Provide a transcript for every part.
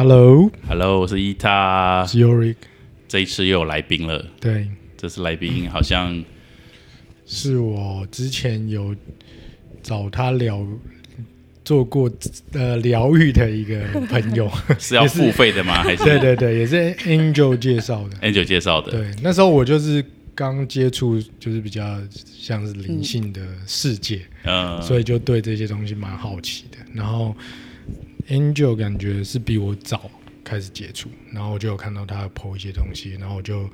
Hello，Hello，我是伊塔，是 Yorick，这一次又有来宾了。对，这次来宾好像是我之前有找他聊做过呃疗愈的一个朋友，是要付费的吗？还是对对对，也是 Angel 介绍的。Angel 介绍的？对，那时候我就是刚接触，就是比较像是灵性的世界，嗯，所以就对这些东西蛮好奇的。然后 Angel 感觉是比我早开始接触，然后我就有看到他 PO 一些东西，然后我就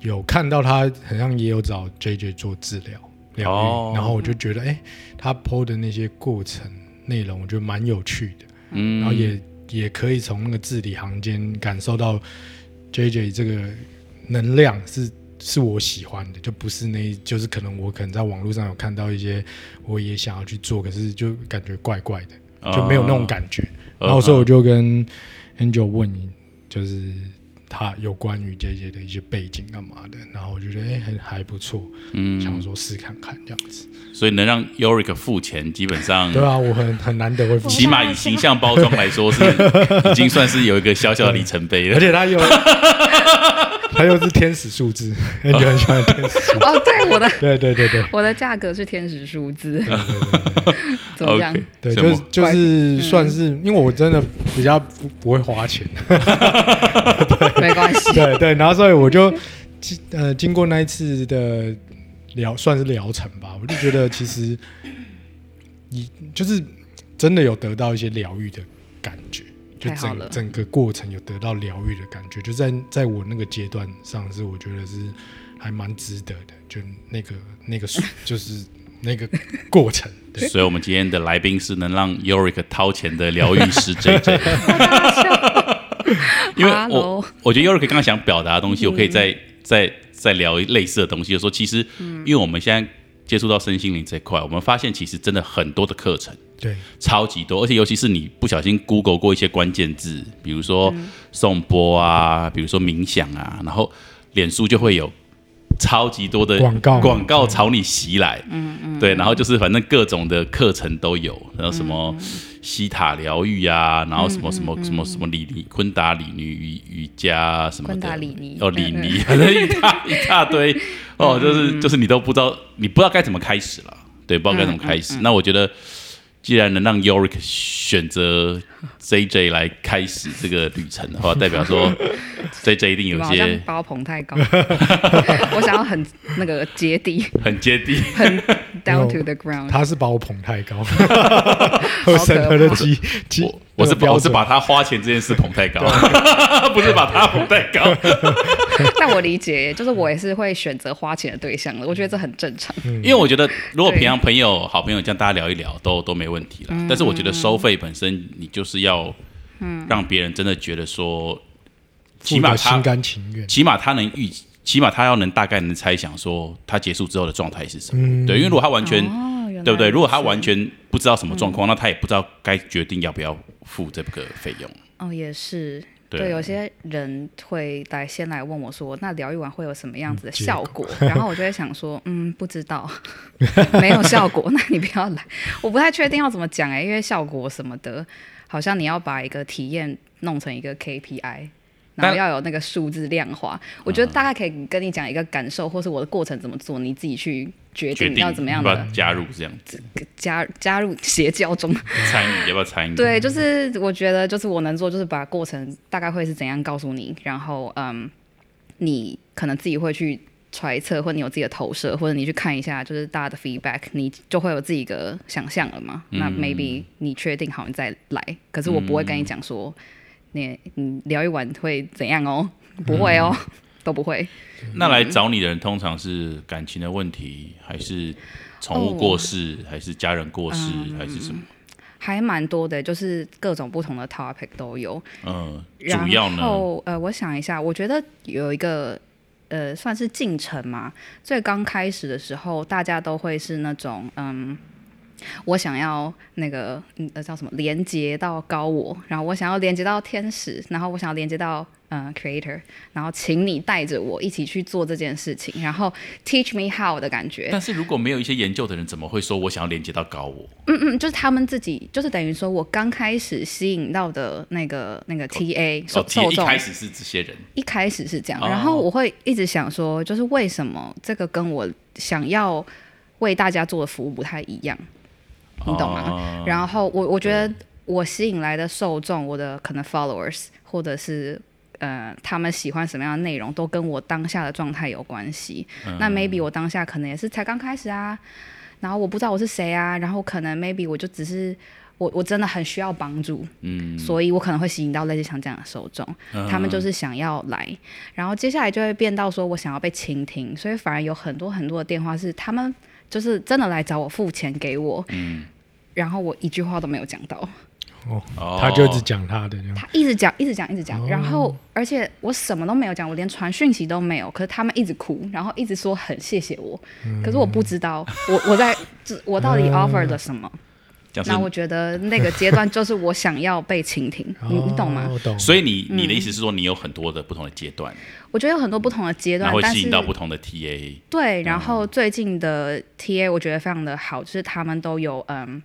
有看到他好像也有找 JJ 做治疗疗愈，哦。然后我就觉得，哎、他 PO 的那些过程内容，我觉得蛮有趣的，嗯。然后也也可以从那个字里行间感受到 JJ 这个能量是是我喜欢的，就不是那，就是可能我可能在网络上有看到一些，我也想要去做，可是就感觉怪怪的，就没有那种感觉。哦然后所以我就跟 Angel 问，就是他有关于这些的一些背景干嘛的，然后我就觉得哎、还还不错，嗯，想说试看看这样子。所以能让 Yorick 付钱，基本上对啊，我很很难得会付钱，起码以形象包装来说，是已经算是有一个小小的里程碑了而。且他又 他又是天使数字，Angel 很喜欢天使数字。哦，对，我的对对对对我的价格是天使数字，对对对。怎么样对，就是就是算是，因为我真的比较不不会花钱，没关系。对对，然后所以我就经呃经过那一次的疗，算是疗程吧，我就觉得其实你就是真的有得到一些疗愈的感觉，就整整个过程有得到疗愈的感觉，就在在我那个阶段上是我觉得是还蛮值得的，就那个那个就是那个过程，对。所以，我们今天的来宾是能让 Yorick 掏钱的疗愈师 JJ。因为我我觉得 Yorick 刚刚想表达的东西，我可以再再再聊类似的东西，就说其实，因为我们现在接触到身心灵这一块，我们发现其实真的很多的课程。对超级多，而且尤其是你不小心 Google 过一些关键字，比如说颂钵啊，比如说冥想啊，然后脸书就会有超级多的广告。广告朝你袭来，嗯嗯，对，然后就是反正各种的课程都有，然后什么西塔疗愈啊，然后什么什么什么什么李尼昆达里尼瑜瑜伽啊什么的，昆达里尼。哦李尼，反正一大一大堆。哦，就是就是你都不知道，你不知道该怎么开始了，对，不知道该怎么开始。那我觉得。既然能让 Yorick 选择 JJ 来开始这个旅程的话，代表说 JJ 一定有些把我捧太高，我想要很那个接地，很接地。很 down to the ground。他是把我捧太高，我审核的基基，我我是我是把他花钱这件事捧太高，不是把他捧太高。但我理解，就是我也是会选择花钱的对象的，我觉得这很正常。因为我觉得，如果平常朋友、好朋友这样大家聊一聊，都都没问题嗯了。但是我觉得收费本身，你就是要让别人真的觉得说，起码他心甘情愿。起码他能预，起码他要能大概能猜想说他结束之后的状态是什么。嗯对，因为如果他完全、对不对？如果他完全不知道什么状况，那他也不知道该决定要不要付这个费用。哦，也是。对对，有些人会来先来问我说，那疗愈完会有什么样子的效果？然后我就会想说，嗯，不知道，没有效果，那你不要来。我不太确定要怎么讲哎、因为效果什么的，好像你要把一个体验弄成一个 KPI。然后要有那个数字量化，我觉得大概可以跟你讲一个感受，或是我的过程怎么做，你自己去决决定定要怎么样的加入这样子加加入邪教中。参与，要不要参与？对，就是我觉得，就是我能做，就是把过程大概会是怎样告诉你，然后嗯，你可能自己会去揣测，或你有自己的投射，或者你去看一下，就是大家的 feedback，你就会有自己一个想象了嘛。那 maybe 你确定好，你再来。可是我不会跟你讲说，你你聊一晚会怎样哦，不会哦，都不会。那来找你的人通常是感情的问题，还是宠物过世，还是家人过世，还是什么？还蛮多的，就是各种不同的 topic 都有。嗯，然主要呢，后呃，我想一下，我觉得有一个呃，算是进程嘛。最刚开始的时候，大家都会是那种嗯。我想要那个嗯呃叫什么连接到高我，然后我想要连接到天使，然后我想要连接到呃 creator，然后请你带着我一起去做这件事情，然后 teach me how 的感觉。但是如果没有一些研究的人，怎么会说我想要连接到高我？嗯嗯，就是他们自己，就是等于说我刚开始吸引到的那个那个 TA 哦受，众，一开始是这些人，一开始是这样，哦然后我会一直想说，就是为什么这个跟我想要为大家做的服务不太一样，你懂吗？哦然后我我觉得我吸引来的受众，我的可能 followers 或者是呃他们喜欢什么样的内容，都跟我当下的状态有关系。嗯那 maybe 我当下可能也是才刚开始啊，然后我不知道我是谁啊，然后可能 maybe 我就只是。我我真的很需要帮助，嗯，所以我可能会吸引到类似像这样的受众，他们就是想要来，然后接下来就会变到说我想要被倾听，所以反而有很多很多的电话是他们就是真的来找我付钱给我，嗯。然后我一句话都没有讲到，哦他就只讲他的。他一直讲一直讲一直讲，哦。然后而且我什么都没有讲，我连传讯息都没有，可是他们一直哭，然后一直说很谢谢我，嗯。可是我不知道我我在我到底 offer 了什么，那我觉得那个阶段就是我想要被倾听，你你懂吗哦？我懂。所以你你的意思是说，你有很多的不同的阶段，我觉得有很多不同的阶段会吸但是引到不同的 TA。对，然后最近的 TA 我觉得非常的好，就是他们都有嗯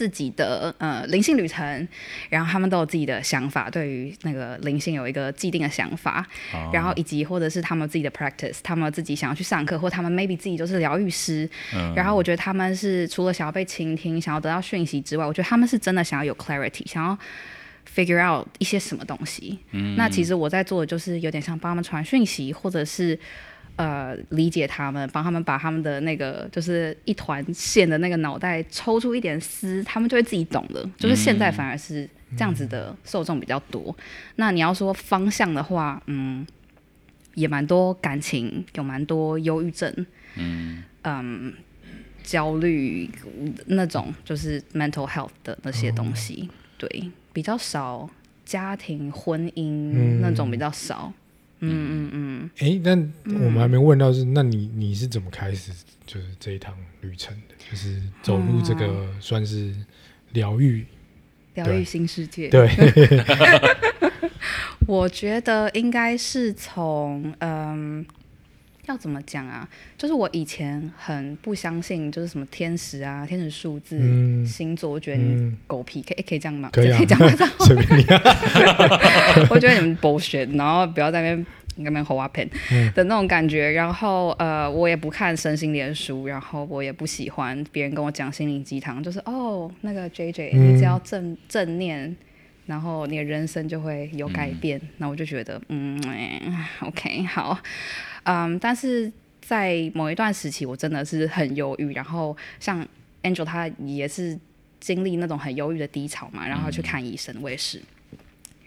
自己的呃灵性旅程，然后他们都有自己的想法，对于那个灵性有一个既定的想法，哦。然后以及或者是他们自己的 practice，他们自己想要去上课，或他们 maybe 自己就是疗愈师，嗯。然后我觉得他们是除了想要被倾听，想要得到讯息之外，我觉得他们是真的想要有 clarity，想要 figure out 一些什么东西。嗯。那其实我在做的就是有点像帮他们传讯息，或者是呃理解他们，帮他们把他们的那个就是一团线的那个脑袋抽出一点丝，他们就会自己懂的。就是现在反而是这样子的受众比较多。那你要说方向的话，嗯，也蛮多感情，有蛮多忧郁症，嗯嗯焦虑那种就是 mental health 的那些东西，对，比较少家庭婚姻、那种比较少。嗯嗯嗯，哎，但我们还没问到是，那你你是怎么开始就是这一趟旅程？的？就是走入这个算是疗愈，疗愈新世界。对，我觉得应该是从嗯，要怎么讲啊？就是我以前很不相信，就是什么天使啊、天使数字、嗯星座，我觉得你嗯，狗屁，可以可以这样吗？可以讲吗？随便你啊，我觉得你们 bullshit，然后不要在那边。那边 up pen 嗯的那种感觉，然后呃，我也不看身心灵书，然后我也不喜欢别人跟我讲心灵鸡汤，就是哦，那个 J J，嗯你只要正正念，然后你的人生就会有改变。那我就觉得，嗯、哎 o k 好，嗯，但是在某一段时期，我真的是很忧郁，然后像 Angel 他也是经历那种很忧郁的低潮嘛，然后去看医生，我也是。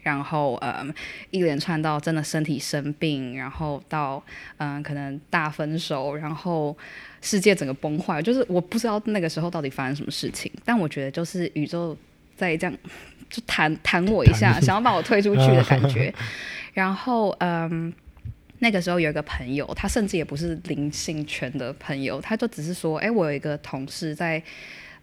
然后，嗯，一连串到真的身体生病，然后到嗯，可能大分手，然后世界整个崩坏，就是我不知道那个时候到底发生什么事情。但我觉得就是宇宙在这样就弹弹我一下，想要把我推出去的感觉。然后，嗯，那个时候有一个朋友，他甚至也不是灵性圈的朋友，他就只是说，哎，我有一个同事在。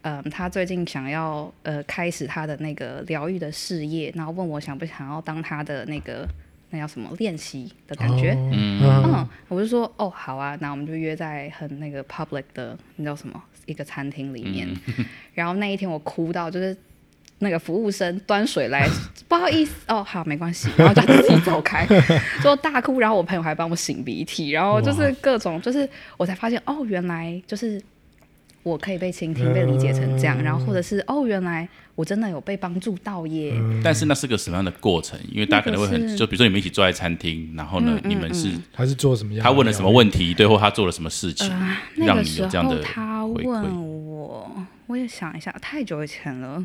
嗯，他最近想要呃开始他的那个疗愈的事业，然后问我想不想要当他的那个那叫什么练习的感觉。哦嗯嗯，我就说哦好啊，那我们就约在很那个 public 的那叫什么一个餐厅里面。然后那一天我哭到就是那个服务生端水来，不好意思哦，好没关系，然后就自己走开，就大哭。然后我朋友还帮我擤鼻涕，然后就是各种就是我才发现哦，原来就是。我可以被倾听、被理解成这样，然后或者是哦，原来我真的有被帮助到耶。但是那是个什么样的过程？因为大家可能会很，就比如说你们一起坐在餐厅，然后呢，嗯嗯你们是他是做什么样？他问了什么？问题，对，或他做了什么事情，那让你个时候有这样的他问我，我也想一下，太久以前了，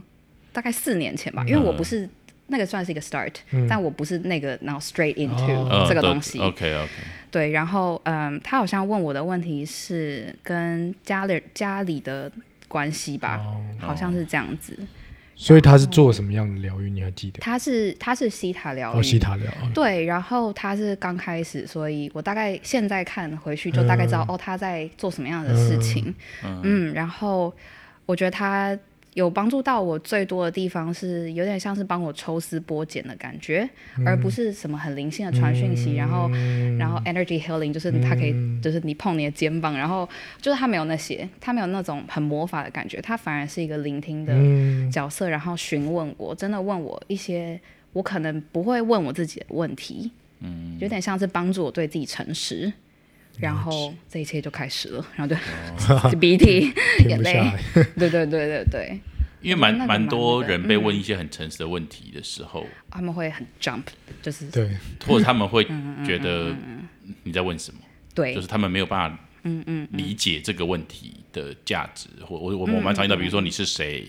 大概四年前吧，因为我不是那个算是一个 start，、但我不是那个然后 straight into、这个东西。OK OK，对，然后嗯，他好像问我的问题是跟家里家里的关系吧，哦好像是这样子。所以他是做什么样的疗愈？你还记得？他是他是西塔疗愈，哦，西塔疗。对，然后他是刚开始，所以我大概现在看回去就大概知道、嗯哦他在做什么样的事情，嗯然后我觉得他有帮助到我最多的地方是有点像是帮我抽丝剥茧的感觉，而不是什么很灵性的传讯息，然后然后 energy healing 就是它可以就是你碰你的肩膀，然后就是它没有那些，它没有那种很魔法的感觉，它反而是一个聆听的嗯。角色，然后询问我，真的问我一些我可能不会问我自己的问题，嗯，有点像是帮助我对自己诚实。然后这一切就开始了，然后就 就鼻涕、眼泪。对对对对对，因为蛮蛮多人被问一些很诚实的问题的时候，他们会很 jump，就是对，或者他们会嗯觉得你在问什么，对。就是他们没有办法嗯嗯理解这个问题的价值。或我我我蛮常遇到，比如说你是谁，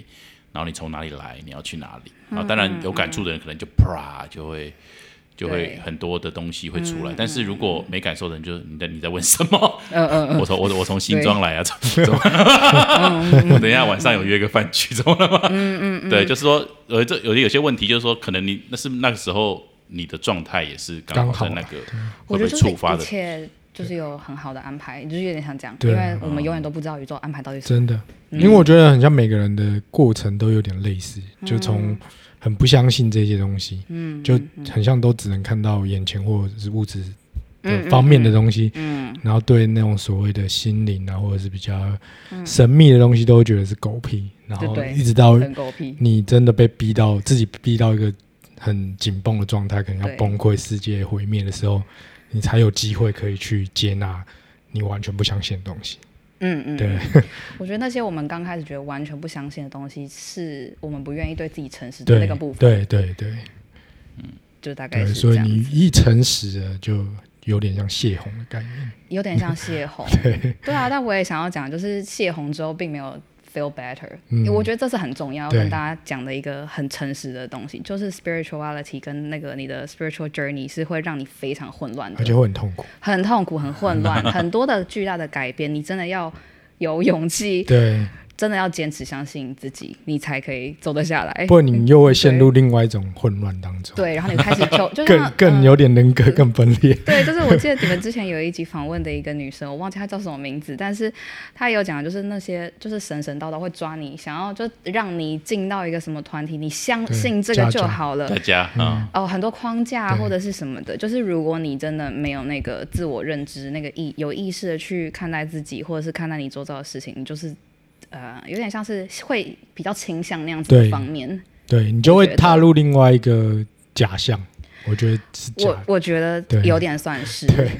然后你从哪里来，你要去哪里，然后当然有感触的人可能就啪就会。就会很多的东西会出来，但是如果没感受的人，就是你在你在问什么？嗯嗯嗯，我从我我从新庄来啊，怎么怎么？我 等一下晚上有约个饭局，怎么了吗？嗯嗯，对，就是说，呃，这有有些问题，就是说，可能你那是那个时候你的状态也是刚好在那个会被我觉得就是一触发的，切就是有很好的安排，就是有点像这样，因为我们永远都不知道宇宙安排到底是什么。真的，因为我觉得很像每个人的过程都有点类似，就从很不相信这些东西，嗯，就很像都只能看到眼前或者是物质的方面的东西，嗯，然后对那种所谓的心灵啊，或者是比较神秘的东西，都会觉得是狗屁，然后一直到。你真的被逼到自己逼到一个很紧绷的状态，可能要崩溃、世界毁灭的时候，你才有机会可以去接纳你完全不相信的东西。嗯嗯，对，我觉得那些我们刚开始觉得完全不相信的东西，是我们不愿意对自己诚实的那个部分。对对对嗯就大概对，是所以这样子，你一诚实了，就有点像泄洪的概念。有点像泄洪。对啊，但我也想要讲，就是泄洪之后并没有 feel better，、嗯。我觉得这是很重要，跟大家讲的一个很诚实的东西，就是 spirituality 跟那个你的 spiritual journey 是会让你非常混乱的。而且，会很痛苦。很痛苦、很混乱，很多的巨大的改变，你真的要有勇气，对，真的要坚持相信自己，你才可以走得下来。不然你又会陷入另外一种混乱当中，对，然后你开始就 就更更呃 有点人格更分裂。对，就是我记得你们之前有一集访问的一个女生，我忘记她叫什么名字，但是她有讲，就是那些就是神神叨叨会抓你，想要就让你进到一个什么团体，你相信这个就好了大。家啊，哦，很多框架或者是什么的，就是如果你真的没有那个自我认知，那个意有意识的去看待自己，或者是看待你周遭的事情，你就是呃，有点像是会比较倾向那样子的方面。对你就会踏入另外一个假象，我觉得是假我我觉得有点算是对。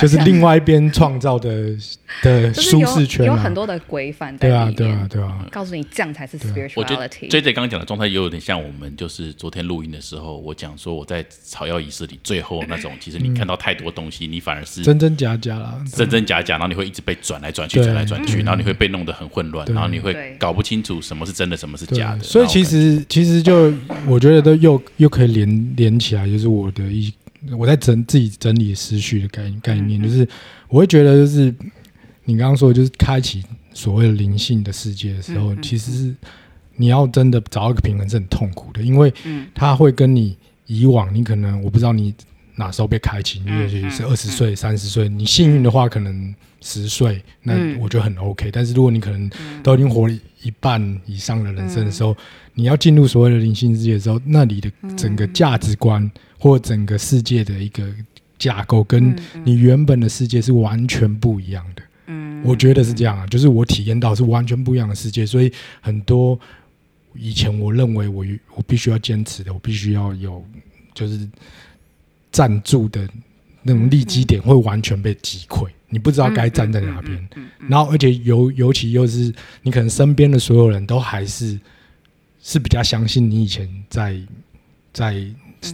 就是另外一边创造的 的舒适圈啊。有很。多的规范在对啊，里面。对啊，对啊，告诉你这样才是对我觉得 spirituality。J J 刚刚讲的状态也有点像我们就是昨天录音的时候，我讲说我在草药仪式里最后那种，其实你看到太多东西，你反而是真真假假啦。真真假假，然后你会一直被转来转去，转来转去，然后你会被弄得很混乱，然后你会搞不清楚什么是真的，什么是假的。所以其实其实就我觉得都又又可以连连起来，就是我的一我在整自己整理思绪的概概念，就是我会觉得就是你刚刚说的就是开启所谓的灵性的世界的时候，其实是你要真的找到一个平衡是很痛苦的，因为嗯。它会跟你以往你可能我不知道你哪时候被开启，你嗯也许是嗯二十岁、三十岁，你幸运的话可能十岁，那嗯我觉得很 OK。但是如果你可能都已经活了一半以上的人生的时嗯。候，你要进入所谓的灵性世界的时候，那你的整个价值观或整个世界的一个架构，跟你原本的世界是完全不一样的。嗯。我觉得是这样啊，就是我体验到是完全不一样的世界，所以很多以前我认为我我必须要坚持的，我必须要有就是站住的那种立基点会完全被击溃，你不知道该站在哪边。嗯然后而且尤尤其又是你可能身边的所有人都还是是比较相信你以前在在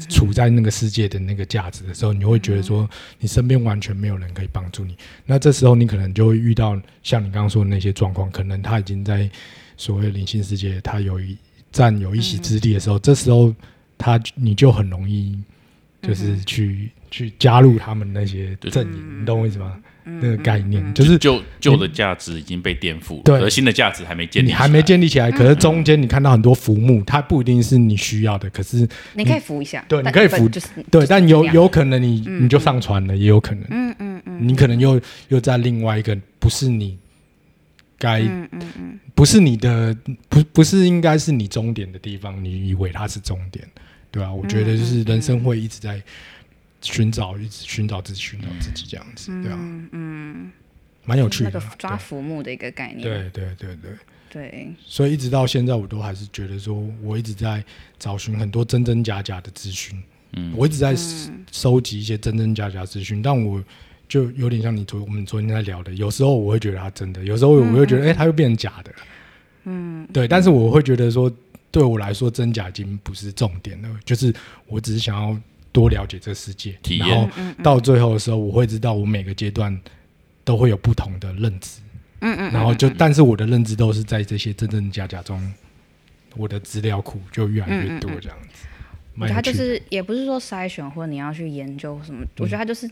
处在那个世界的那个价值的时候，你会觉得说你身边完全没有人可以帮助你。那这时候你可能就会遇到像你刚刚说的那些状况，可能他已经在所谓灵性世界，他有一占有一席之地的时候，这时候他你就很容易就是去、去加入他们那些阵营，你懂我意思吗？嗯那个概念就是旧旧的价值已经被颠覆了，对。而新的价值还没建立起来，你还没建立起来，可是中间你看到很多浮木，它不一定是你需要的，可是你可以扶一下，对你可以扶就是对，但有有可能你你就上船了，也有可能，嗯嗯嗯。你可能又又在另外一个不是你该嗯嗯。不是你的，不不是应该是你终点的地方，你以为它是终点，对啊、我觉得就是人生会一直在寻找，一直寻找自己，寻找自己这样子，对啊，嗯，蛮有趣的，那个抓浮木的一个概念。对对对对对。所以一直到现在，我都还是觉得说，我一直在找寻很多真真假假的资讯。嗯我一直在收集一些真真假假资讯，但我就有点像你昨我们昨天在聊的，有时候我会觉得它真的，有时候我会觉得，哎、它又变成假的。嗯，对。但是我会觉得说，对我来说，真假已经不是重点了，就是我只是想要多了解这世界，体验。然后到最后的时候，我会知道我每个阶段都会有不同的认知。嗯嗯，然后就，但是我的认知都是在这些真真假假中，我的资料库就越来越多这样子。我觉就是也不是说筛选或者你要去研究什么，我觉得它就是，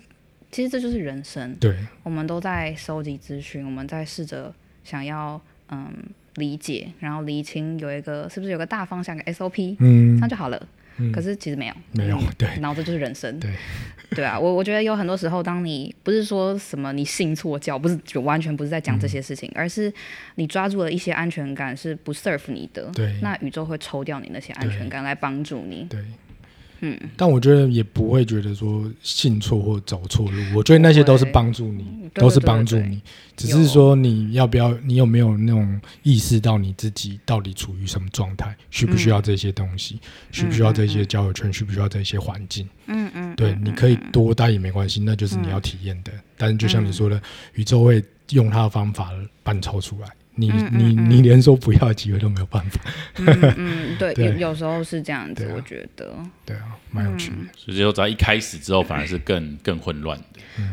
其实这就是人生，对，我们都在收集资讯，我们在试着想要嗯理解，然后厘清有一个是不是有个大方向个 SOP，嗯。这样就好了。嗯。可是其实没有，没有对。然后这就是人生。对，对啊，我我觉得有很多时候，当你不是说什么你信错教，不是就完全不是在讲这些事情，而是你抓住了一些安全感是不 serve 你的，对。那宇宙会抽掉你那些安全感来帮助你。对，嗯。但我觉得也不会觉得说信错或走错路，我觉得那些都是帮助你，都是帮助你，只是说你要不要，你有没有那种意识到你自己到底处于什么状态，需不需要这些东西，需不需要这些交友圈，需不需要这些环境。嗯嗯，对，你可以多待也没关系，那就是你要体验的。但是就像你说的，宇宙会用它的方法把你抽出来，你你你连说不要的机会都没有办法。嗯 嗯，对，对有有时候是这样子，啊我觉得，对啊，蛮有趣的。所以就在一开始之后，反而是更更混乱的，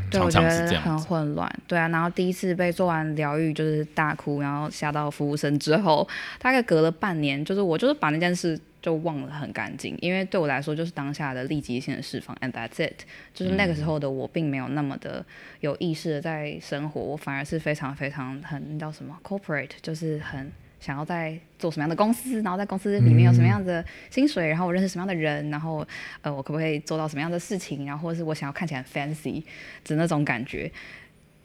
对，我常常是觉得很这样很。混乱。对啊，然后第一次被做完疗愈就是大哭，然后吓到服务生之后，大概隔了半年，就是我就是把那件事就忘了很干净，因为对我来说就是当下的立即性的释放，and that's it。就是那个时候的我并没有那么的有意识的在生活，我反而是非常非常很那叫什么 corporate，就是很。想要在做什么样的公司，然后在公司里面有什么样的薪水，然后我认识什么样的人，然后呃，我可不可以做到什么样的事情，然后或者是我想要看起来很 fancy 的那种感觉。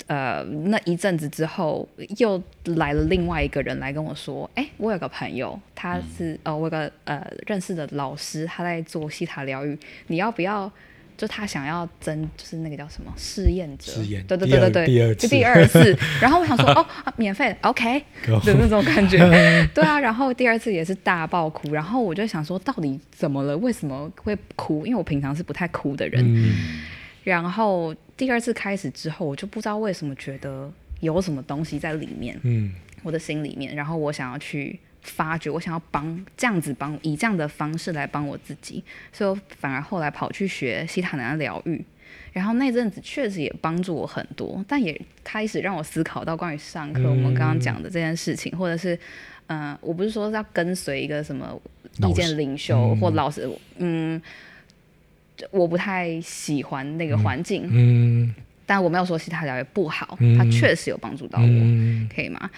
呃，那一阵子之后，又来了另外一个人来跟我说：“哎、我有个朋友，他是、呃，我有个呃认识的老师，他在做西塔疗愈，你要不要？就他想要争，就是那个叫什么试验者，试验对对对对对，第二次就第二次。然后我想说，哦，啊免费的，OK 够的那种感觉，对啊。然后第二次也是大爆哭，然后我就想说，到底怎么了？为什么会哭？因为我平常是不太哭的人，嗯，然后第二次开始之后，我就不知道为什么觉得有什么东西在里面，嗯我的心里面，然后我想要去发掘，我想要帮这样子帮，以这样的方式来帮我自己，所以我反而后来跑去学西塔南疗愈。然后那阵子确实也帮助我很多，但也开始让我思考到关于上课、我们刚刚讲的这件事情，或者是，嗯、我不是说要跟随一个什么意见领袖嗯或老师，嗯，我不太喜欢那个环境，嗯。但我没有说其他疗愈不好，嗯。它确实有帮助到我，嗯。可以吗？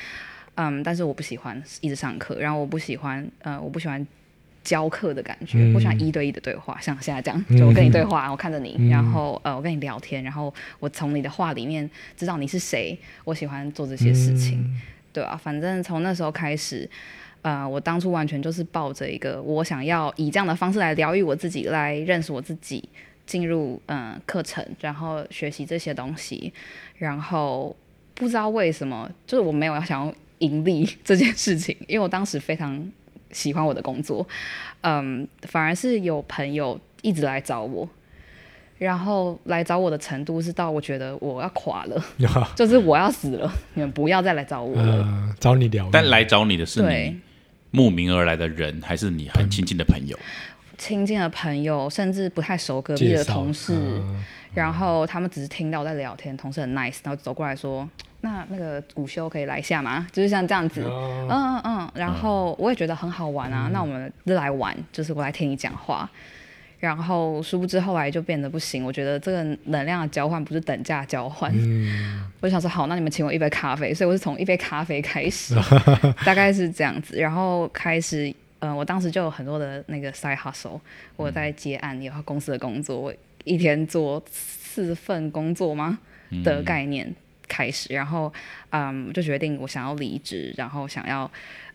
嗯，但是我不喜欢一直上课，然后我不喜欢，呃，我不喜欢教课的感觉，嗯。我喜欢一对一的对话，像现在这样，嗯。就我跟你对话，我看着你，嗯。然后呃，我跟你聊天，然后我从你的话里面知道你是谁，我喜欢做这些事情，嗯。对啊，反正从那时候开始。呃，我当初完全就是抱着一个我想要以这样的方式来疗愈我自己，来认识我自己，进入嗯、呃课程，然后学习这些东西，然后不知道为什么，就是我没有要想要盈利 这件事情，因为我当时非常喜欢我的工作，嗯，反而是有朋友一直来找我，然后来找我的程度是到我觉得我要垮了，就是我要死了，你们不要再来找我了。呃，找你聊，但来找你的是对你慕名而来的人，还是你很亲近的朋友？亲近的朋友，甚至不太熟隔壁的同事，嗯然后他们只是听到我在聊天，同事很 nice，然后走过来说：“那那个午休可以来一下吗？”就是像这样子，哦嗯嗯嗯。然后我也觉得很好玩啊，那我们就来玩，就是我来听你讲话。然后殊不知后来就变得不行，我觉得这个能量的交换不是等价交换。嗯。我想说好，那你们请我一杯咖啡，所以我是从一杯咖啡开始，大概是这样子，然后开始，呃，我当时就有很多的那个 side hustle，我在接案，也有公司的工作，我一天做四份工作吗的概念，开始，然后嗯，就决定我想要离职，然后想要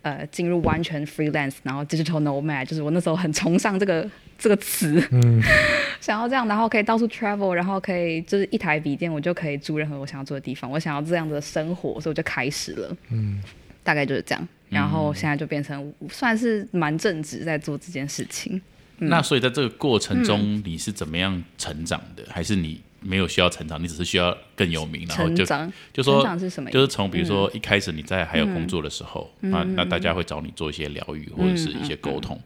呃进入完全 freelance，然后 digital nomad，就是我那时候很崇尚这个这个词，嗯，想要这样，然后可以到处 travel，然后可以就是一台笔电，我就可以住任何我想要住的地方，我想要这样的生活，所以我就开始了，嗯，大概就是这样，然后现在就变成算是蛮正直在做这件事情。那所以在这个过程中，你是怎么样成长的？还是你没有需要成长，你只是需要更有名，然后就成长，就说成长是什么？就是从比如说一开始你在还有工作的时候，那那大家会找你做一些疗愈或者是一些沟通。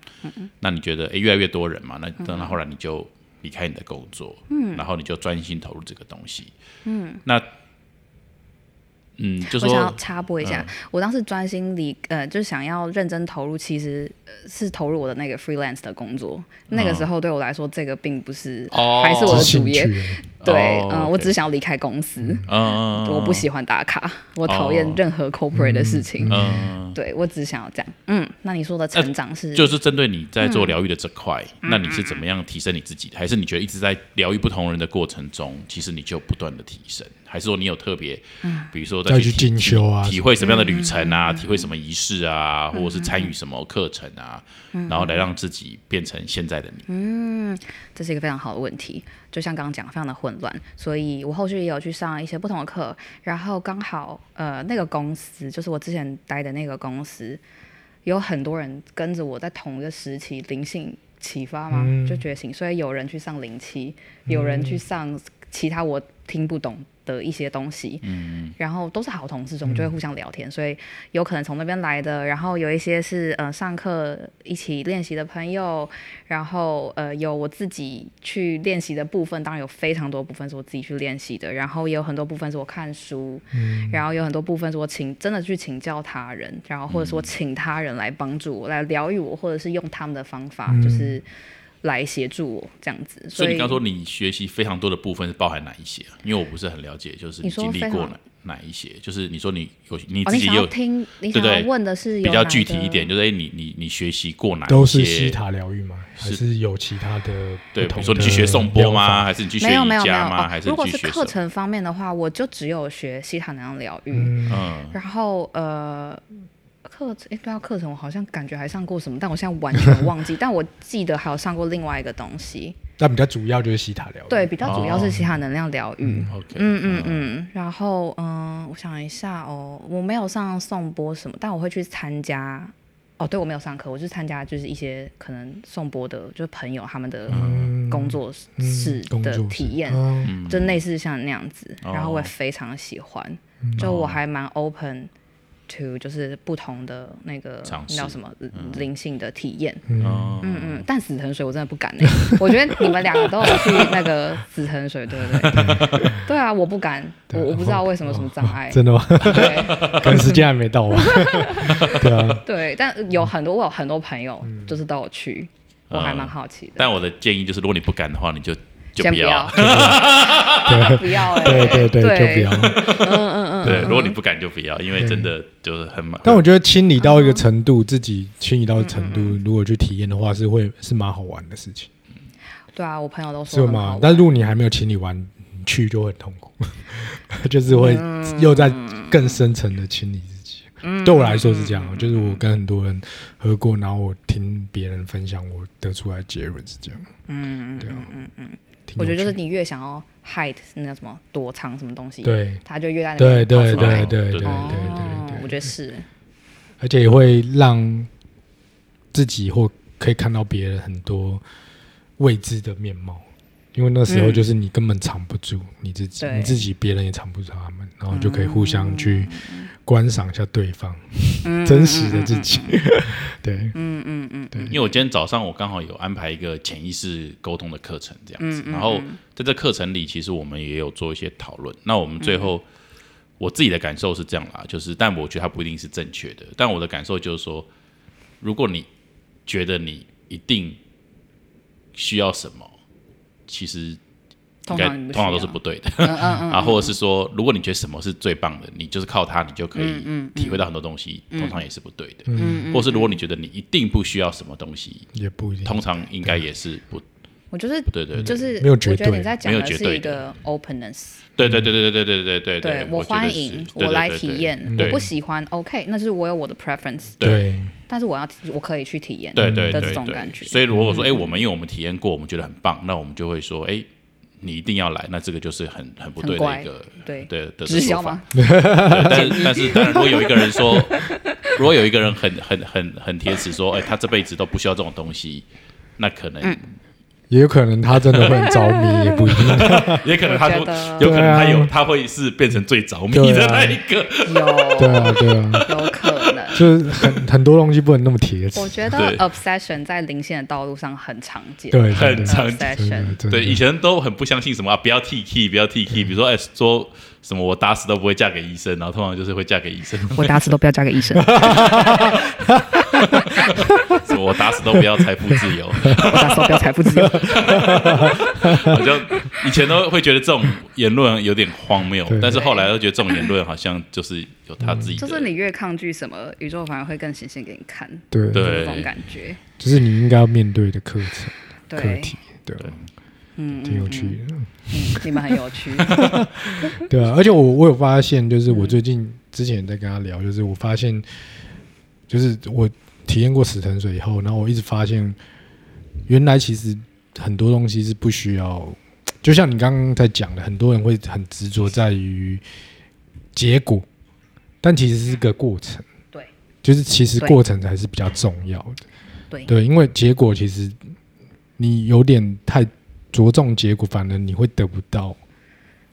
那你觉得诶越来越多人嘛，那等到后来你就离开你的工作，然后你就专心投入这个东西。嗯，那嗯，就我想要说插播一下，我当时专心离呃，就是想要认真投入，其实、呃、是投入我的那个 freelance 的工作。那个时候对我来说，这个并不是、哦。还是我的主业。趣，对，哦嗯、我只是想要离开公司，嗯，我不喜欢打卡，我讨厌哦任何 corporate 的事情。嗯，对我只想要这样。嗯，那你说的成长是？就是针对你在做疗愈的这块，嗯那你是怎么样提升你自己的？还是你觉得一直在疗愈不同人的过程中，其实你就不断的提升？还是说你有特别，嗯比如说再去体进修啊体会什么样的旅程啊，嗯体会什么仪式啊，或者是参与什么课程啊，嗯然后来让自己变成现在的你。嗯这是一个非常好的问题，就像刚刚讲，非常的混乱，所以我后续也有去上一些不同的课，然后刚好呃那个公司，就是我之前待的那个公司，有很多人跟着我在同一个时期灵性启发嘛，嗯。就觉醒，所以有人去上灵气，有人去上其他我听不懂的一些东西，嗯，然后都是好同事，我们就会互相聊天，所以有可能从那边来的，然后有一些是呃上课一起练习的朋友，然后呃有我自己去练习的部分，当然有非常多部分是我自己去练习的，然后也有很多部分是我看书，然后有很多部分是我请真的去请教他人，然后或者说请他人来帮助我，来疗愈我，或者是用他们的方法，就是来协助我这样子。所以你刚说你学习非常多的部分是包含哪一些啊？因为我不是很了解，就是你经历过哪哪一些？就是你说你有你自己有听，你对对想要问的是有比较具体一点，就是哎，你你你学习过哪一些？都是西塔疗愈吗？还是是有其他的对，比如说你去学颂钵吗？还是你去学没有没有没有瑜伽吗？哦还是如果是？课程方面的话，我就只有学西塔能量疗愈，嗯，嗯，然后呃。课程诶，对啊，课程我好像感觉还上过什么，但我现在完全忘记。但我记得还有上过另外一个东西，但比较主要就是西塔疗愈。对，比较主要哦是西塔能量疗愈。嗯嗯嗯，然后嗯，我想一下哦，我没有上颂钵什么，但我会去参加。哦，对我没有上课，我就参加就是一些可能颂钵的，就是朋友他们的嗯工作室的体验，嗯就类似像那样子，哦然后我也非常喜欢，就我还蛮 open to 就是不同的那个叫什么灵性的体验，哦嗯嗯，但死藤水我真的不敢呢、我觉得你们两个都有去那个死藤水，对不对？对啊，我不敢，我我不知道为什么什么障碍，真的吗？对可能时间还没到吧。对啊，对，但有很多我有很多朋友就是都有去，我还蛮嗯好奇的，但我的建议就是，如果你不敢的话，你就就不要。要，不要哎，对对对，就不要。嗯嗯嗯对，如果你不敢就不要，因为真的就是很麻。但我觉得清理到一个程度，自己清理到程度，如果去体验的话，是会是蛮好玩的事情，对啊，我朋友都说很好玩？吗但如果你还没有清理完，你去就会很痛苦，就是会又在更深层的清理自己。对我来说是这样，就是我跟很多人喝过，然后我听别人分享，我得出来结论是这样。嗯，对啊，嗯嗯，我觉得就是你越想要 hide 那什么躲藏什么东西，对。它就越在那对边跑对出来。对对对对哦对哦对对，我觉得是，而且也会让自己或可以看到别人很多未知的面貌，因为那时候嗯就是你根本藏不住你自己，你自己别人也藏不住他们，然后就可以互相去观赏一下对方、真实的自己。对，嗯嗯嗯，因为我今天早上我刚好有安排一个潜意识沟通的课程，这样子。嗯嗯然后在这课程里，其实我们也有做一些讨论。那我们最后、我自己的感受是这样啦，就是但我觉得它不一定是正确的。但我的感受就是说，如果你觉得你一定需要什么，其实通常通常都是不对的。嗯嗯嗯，啊，或者是说，如果你觉得什么是最棒的，你就是靠它，你就可以嗯体会到很多东西，通常也是不对的。嗯，或是如果你觉得你一定不需要什么东西，也不一定。通常应该也是不我就是对对对就是没有绝我觉得对你在讲的没有绝对。是一个 openness，对对对对对对对对对我欢迎，我来对对对体验，我不喜欢，OK，那就是我有我的 preference，对，但是我要我可以去体验对对的这对对。种感觉。所以如果说，哎，我们因为我们体验过，我们觉得很棒，那我们就会说，哎，你一定要来，那这个就是很很不对的一个对。对的直销说法。但是但是当然，如果有一个人说，如果有一个人很很很很铁齿说，哎，他这辈子都不需要这种东西，那可能嗯。也有可能他真的会很着迷，也不一定。也可能他说我觉得。有可能他有啊。他会是变成最着迷的那一个。有，对啊，对啊，有可能。就是很很多东西不能那么贴切我。觉得 obsession 在灵性的道路上很常见。对，很常见 obsession。对，以前都很不相信什么啊，不要 T key，不要 T key，比如说哎说什么我打死都不会嫁给医生，然后通常就是会嫁给医生，我打死都不要嫁给医生，什么我打死都不要财富自由，我打死都不要财富自由。好像以前都会觉得这种言论有点荒谬，但是后来都觉得这种言论好像就是有他自己的，就是你越抗拒什么，宇宙反而会更显现给你看，对，对这种感觉。就是你应该要面对的课程课对，题，对对，嗯，挺有趣的。嗯，你们很有趣。对啊，而且我我有发现，就是我最近之前也在跟他聊，就是我发现，就是我体验过死藤水以后，然后我一直发现，原来其实很多东西是不需要，就像你刚刚在讲的，很多人会很执着在于结果，但其实是个过程。对，就是其实过程才是比较重要的。对对，因为结果其实你有点太着重结果，反而你会得不到。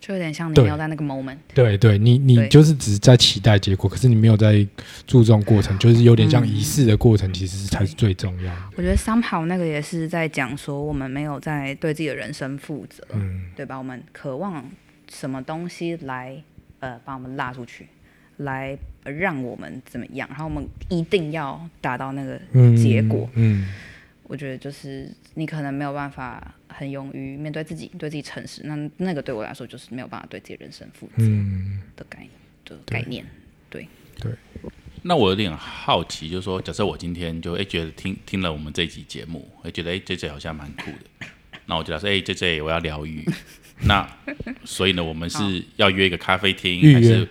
就有点像你对没有在那个 moment。对对，你你就是只是在期待结果，可是你没有在注重过程，就是有点像仪式的过程，其实才是最重要的。我觉得 somehow 那个也是在讲说，我们没有在对自己的人生负责，嗯，对吧？我们渴望什么东西来呃把我们拉出去，来呃让我们怎么样，然后我们一定要达到那个嗯结果。嗯，我觉得就是你可能没有办法很勇于面对自己，对自己诚实。那那个对我来说就是没有办法对自己人生负责嗯的概的概念。对对那我有点好奇，就是说，假设我今天就哎觉得听听了我们这集节目，哎觉得哎 J J 好像蛮酷的，那我就说哎 J J 我要疗愈，那所以呢，我们是要约一个咖啡厅，还是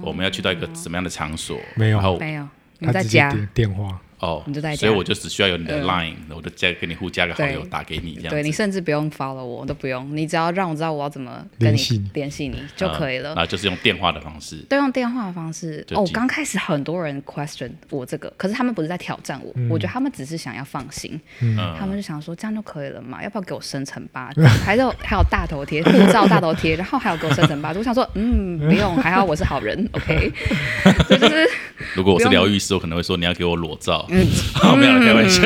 我们要去到一个什么样的场所？没有没有，你他在家，电话，哦，你就在家所以我就只需要有你的嗯 Line，我就加跟你互加个好友，打给你这样子。对你甚至不用 follow 我，都不用，你只要让我知道我要怎么跟联系你联系你就可以了啊。然后就是用电话的方式。对，用电话的方式。哦，刚开始很多人 question 我这个，可是他们不是在挑战我，我觉得他们只是想要放心，嗯他们就想说这样就可以了嘛，要不要给我生成八字？还有还有大头贴、护照大头贴，然后还有给我生成八字。我想说，嗯，不用，还好我是好人，OK。所以就是如果我是疗愈师，我可能会说你要给我裸照。하면 대화했 죠.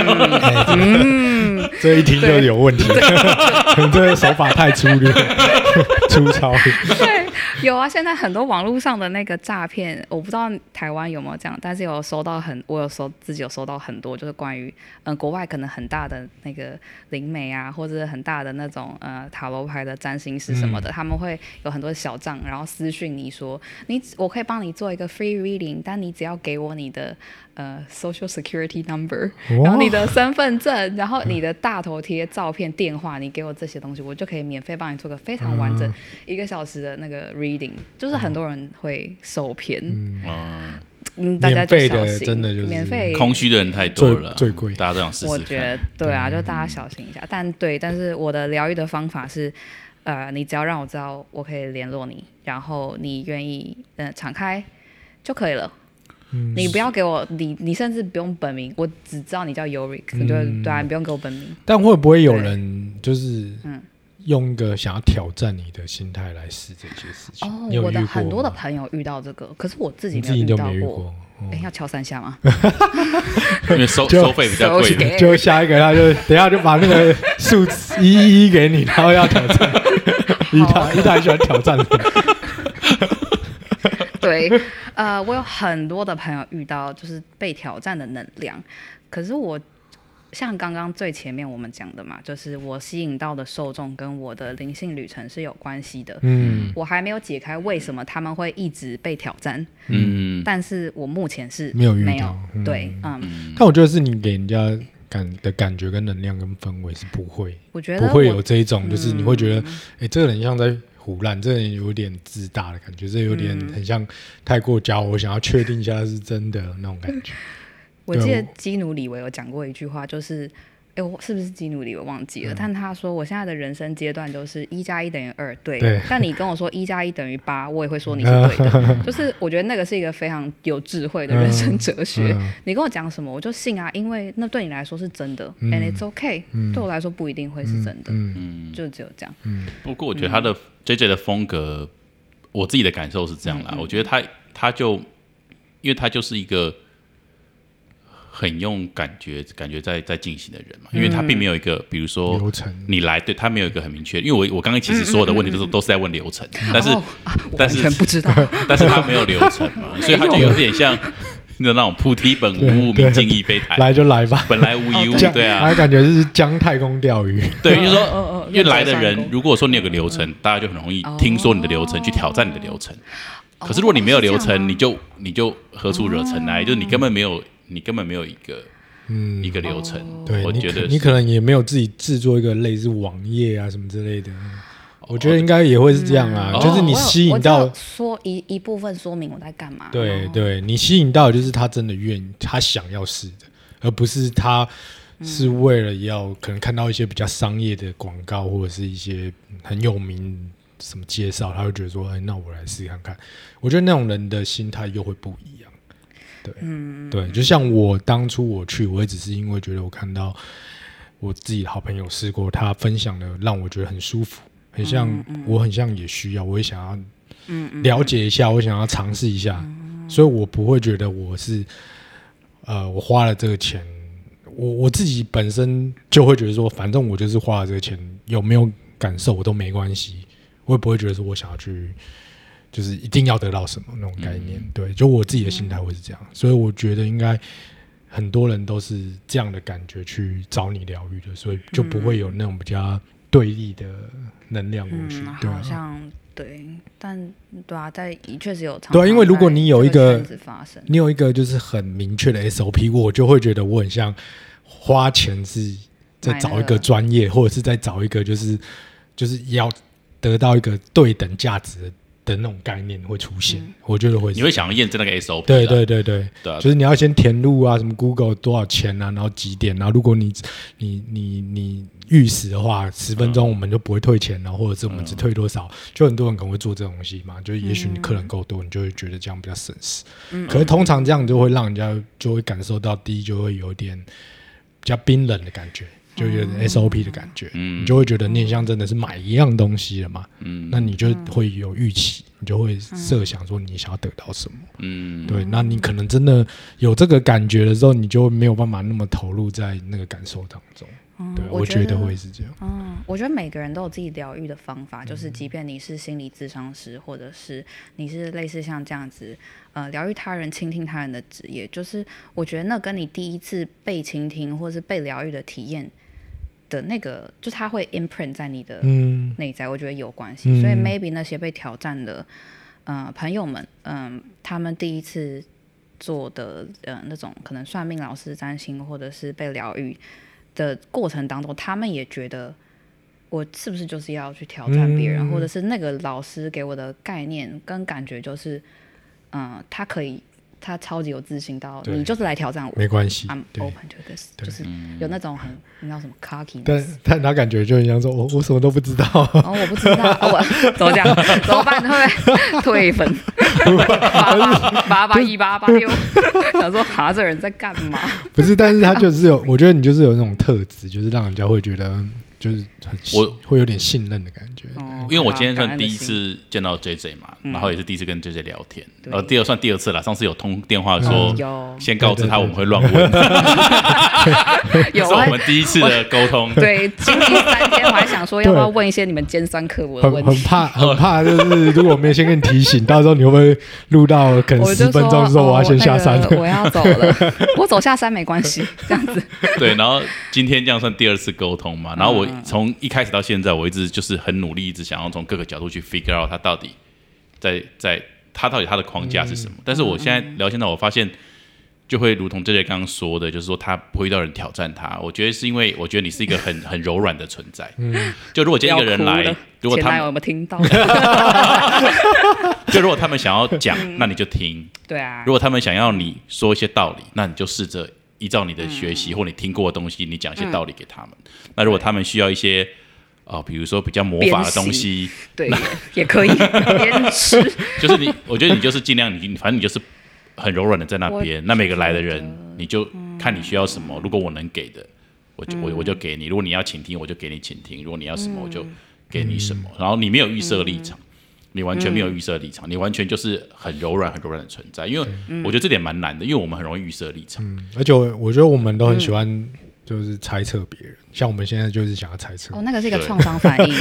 笑。这一听就有问题，你 这个手法太粗略、粗糙。对，有啊，现在很多网络上的那个诈骗，我不知道台湾有没有这样，但是有收到很，我有收自己有收到很多，就是关于嗯、呃国外可能很大的那个灵媒啊，或者是很大的那种呃塔罗牌的占星师什么的，他们会有很多小账，然后私讯你说你我可以帮你做一个 free reading，但你只要给我你的呃 social security number，然后你的身份证，然后你的大头贴、照片、电话，你给我这些东西，我就可以免费帮你做个非常完整、一个小时的那个 reading。就是很多人会受骗，嗯，嗯，大家就免费的小心真的就是免费空虚的人太多了，最最贵大家都想试试。我觉得对啊，就大家小心一下。但对，但是我的疗愈的方法是，呃，你只要让我知道我可以联络你，然后你愿意呃敞开就可以了。嗯你不要给我你，你甚至不用本名，我只知道你叫 Yorick，、就嗯对啊，你不用给我本名。但会不会有人就是嗯用一个想要挑战你的心态来试这些事情？哦我的很多的朋友遇到这个，可是我自己自己都没有遇到过。没遇过。哦哎、要敲三下吗？因为收就收费比较贵就下一个，他就等一下就把那个数字一一一给你，然后要挑战。一他一他很喜欢挑战人，对，呃，我有很多的朋友遇到就是被挑战的能量，可是我像刚刚最前面我们讲的嘛，就是我吸引到的受众跟我的灵性旅程是有关系的。嗯，我还没有解开为什么他们会一直被挑战，嗯，但是我目前是没有遇没有到嗯对，嗯，但我觉得是你给人家感的感觉跟能量跟氛围是不会我觉得不会有这一种，就是你会觉得，哎、这个人像在胡乱，这人有点自大的感觉，这有点嗯很像太过骄傲，我想要确定一下是真的那种感觉。我记得基努里维有讲过一句话，就是，哎，我是不是基努里我忘记了？但他说我现在的人生阶段就是一加一等于二，对。对但你跟我说一加一等于八，我也会说你是对的。就是我觉得那个是一个非常有智慧的人生哲学。嗯 你跟我讲什么，我就信啊，因为那对你来说是真的、嗯 a n d it's okay、对我来说不一定会是真的，嗯嗯，就只有这样。嗯不过我觉得他的 J J 的风格，我自己的感受是这样啦。我觉得他他就因为他就是一个很用感觉感觉在在进行的人嘛，因为他并没有一个比如说流程，你来对他没有一个很明确，因为我我刚刚其实所有的问题都是都是在问流程，但是但是不知道。但是他没有流程嘛，所以他就有点像那种菩提本无 物，明镜亦非台，来就来吧。本来无一物 对啊还，感觉是姜太公钓鱼。对，就是说因为来的人如果说你有个流程，大家就很容易听说你的流程，去挑战你的流程。可是如果你没有流程，你就你就何处惹尘埃？就是你根本没有，你根本没有一个嗯一，个流程。对你可你我觉得你可能也没有自己制作一个类似网页啊什么之类的。我觉得应该也会是这样啊，哦就是你吸引到说一一部分说明我在干嘛。哦对对，你吸引到的就是他真的愿意，他想要试的，而不是他是为了要可能看到一些比较商业的广告或者是一些很有名什么介绍，他会觉得说，哎，那我来试看看。我觉得那种人的心态又会不一样。对，嗯对，就像我当初我去，我也只是因为觉得我看到我自己的好朋友试过，他分享的让我觉得很舒服，很像、我很像也需要，我也想要了解一下，我想要尝试一下，所以我不会觉得我是呃，我花了这个钱，我我自己本身就会觉得说，反正我就是花了这个钱，有没有感受我都没关系，我也不会觉得说我想要去。就是一定要得到什么那种概念，对，就我自己的心态会是这样，所以我觉得应该很多人都是这样的感觉去找你疗愈的，所以就不会有那种比较对立的能量过对啊，好像对，但对啊，在确实有常对啊因为如果你有一个你有一个就是很明确的 SOP，我就会觉得我很像花钱是在找一个专业，或者是在找一个就是就是要得到一个对等价值的的那种概念会出现，我觉得会你会想要验证那个 SOP，对对对对，对啊。就是你要先填入啊，什么 Google 多少钱啊，然后几点，然后如果你你你你预时的话，十分钟我们就不会退钱，然后或者是我们只退多少，就很多人可能会做这种东西嘛，就也许你客人够多，你就会觉得这样比较省事。可是通常这样就会让人家就会感受到，第一就会有点比较冰冷的感觉。就有点 SOP 的感觉，嗯。你就会觉得念像真的是买一样东西了嘛，嗯。那你就会有预期，你就会设想说你想要得到什么。嗯，对，那你可能真的有这个感觉的时候，你就没有办法那么投入在那个感受当中。对，嗯我觉得得会是这样。嗯，我觉得每个人都有自己疗愈的方法，嗯就是即便你是心理咨商师，或者是你是类似像这样子，呃，疗愈他人、倾听他人的职业，就是我觉得那跟你第一次被倾听或是被疗愈的体验的那个，就它会 imprint 在你的嗯内在，我觉得有关系。嗯所以 maybe 那些被挑战的呃朋友们，嗯、他们第一次做的呃那种可能算命老师占星或者是被疗愈的过程当中，他们也觉得我是不是就是要去挑战别人，嗯或者是那个老师给我的概念跟感觉就是，嗯、他可以。他超级有自信到，你就是来挑战我没关系，I'm，open to this，就是有那种很，你知道什么 cocky，但但他感觉就很像说，我我什么都不知道，哦，我不知道，哦、我 怎么讲？怎么办？会不会退粉？八八八八一八八六，想说哈，这人在干嘛？不是，但是他就是有，我觉得你就是有那种特质，就是让人家会觉得就是很我会有点信任的感觉。哦因为我今天算第一次见到 J J 嘛，然后也是第一次跟 J J 聊天，对然后第二算第二次了。上次有通电话说先告知他我们会乱问，这 有是我们第一次的沟通。对，经历三天，我还想说要不要问一些你们尖酸刻薄的很问题。很怕，很怕，就是如果没有先跟你提醒，到时候你会不会录到可能十分钟之后哦我要先下山那？个我要走了，我走下山没关系，这样子。对，然后今天这样算第二次沟通嘛，然后我嗯从一开始到现在，我一直就是很努力，一直想要从各个角度去 figure out 他到底在在他到底他的框架是什么。但是我现在聊现在，我发现就会如同这些刚刚说的，就是说他不会遇到人挑战他。我觉得是因为我觉得你是一个很 很柔软的存在。嗯，就如果今天一个人来如果他们有没有听到？就如果他们想要讲，那你就听；对啊如，果他们想要你说一些道理，那你就试着依照你的学习或你听过的东西，你讲一些道理给他们。那如果他们需要一些哦，比如说比较魔法的东西，对，也可以。就是你，我觉得你就是尽量你，反正你就是很柔软的在那边。那每个来的人，你就看你需要什么。如果我能给的，我就我我就给你；如果你要倾听，我就给你倾听；如果你要什么，我就给你什么。然后你没有预设立场，你完全没有预设立场，你完全就是很柔软、很柔软的存在。因为我觉得这点蛮难的，因为我们很容易预设立场。嗯，而且我我觉得我们都很喜欢就是猜测别人，像我们现在就是想要猜测哦，，那个是一个创伤反应，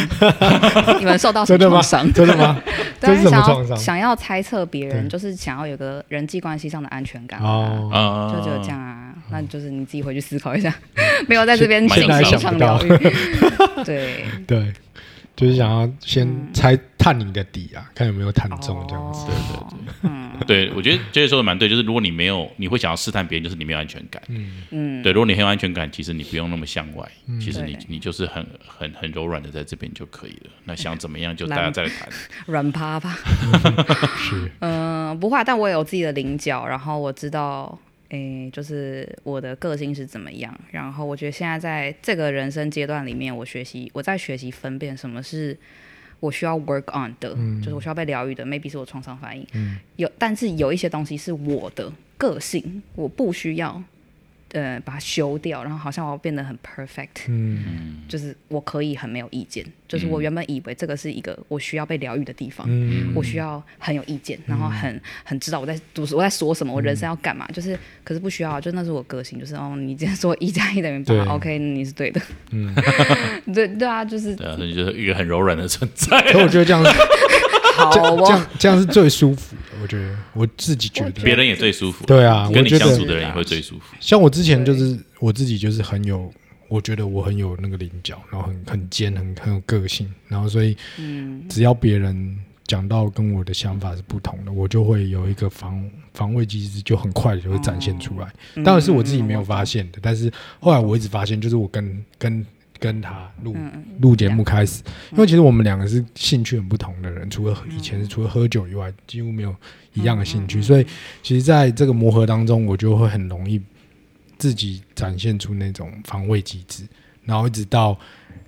你们受到什真的吗？么创伤？真的吗？对啊，这是想？要想要猜测别人，就是想要有个人际关系上的安全感啊。哦，啊就只有这样啊，那就是你自己回去思考一下，没有在这边进行想不到上疗愈。对，对，就是想要先嗯猜探你的底啊，看有没有探中这样子。哦嗯对，我觉得这些说的蛮对，就是如果你没有，你会想要试探别人，就是你没有安全感。嗯嗯，对，如果你很有安全感，其实你不用那么向外，其实你你就是很很很柔软的在这边就可以了。那想怎么样就大家再来谈。软趴趴。是，嗯，不会啊，但我也有自己的棱角，然后我知道，诶，就是我的个性是怎么样。然后我觉得现在在这个人生阶段里面，我学习，我在学习分辨什么是我需要 work on 的，就是我需要被疗愈的，maybe 是我创伤反应。有，但是有一些东西是我的个性，我不需要。呃，把它修掉，然后好像我要变得很 perfect，嗯。就是我可以很没有意见，就是我原本以为这个是一个我需要被疗愈的地方，嗯。我需要很有意见，然后很很知道我在读我在说什么，我人生要干嘛，就是可是不需要，就那是我个性，就是哦，你今天说一加一等于八，OK，你是对的，嗯，对对啊，就是对啊，你就是一个很柔软的存在。可我觉得这样 好这样这哦，样这样是最舒服的，我觉得我自己觉得。别人也最舒服。对啊，跟你我觉得相处的人也会最舒服。像我之前就是我自己就是很有，我觉得我很有那个棱角，然后很很尖，很很有个性，然后所以嗯只要别人讲到跟我的想法是不同的，我就会有一个防防卫机制，就很快的就会展现出来。嗯当然是我自己没有发现的，但是后来我一直发现，就是我跟跟跟他录嗯录节目开始，因为其实我们两个是兴趣很不同的人，除了以前是除了喝酒以外，几乎没有一样的兴趣，所以其实在这个磨合当中，我就会很容易自己展现出那种防卫机制，然后一直到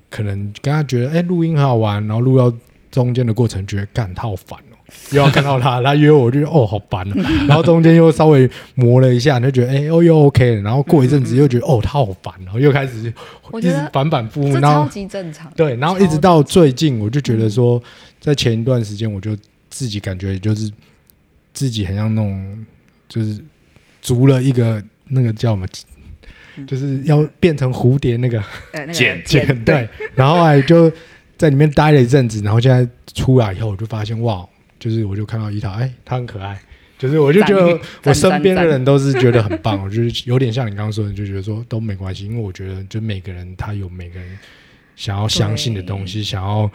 可能跟他觉得哎录音很好玩，然后录到中间的过程觉得干他好烦。哦。又要看到他，他约我，我就哦好烦哦，然后中间又稍微磨了一下，就觉得哎哦又 OK 了，然后过一阵子又觉得哦他好烦，然后又开始一直反反复复，这然后超级正常，对，然后一直到最近，我就觉得说，在前一段时间，我就自己感觉就是自己很像那种，就是足了一个那个叫什么，就是要变成蝴蝶那个呃那个 剪。茧，对，然后还就在里面待了一阵子，然后现在出来以后，我就发现哇，就是我就看到伊塔，哎，他很可爱。就是我就觉得 我身边的人都是觉得很棒，我就是有点像你刚刚说的，就觉得说都没关系，因为我觉得就每个人他有每个人想要相信的东西，想要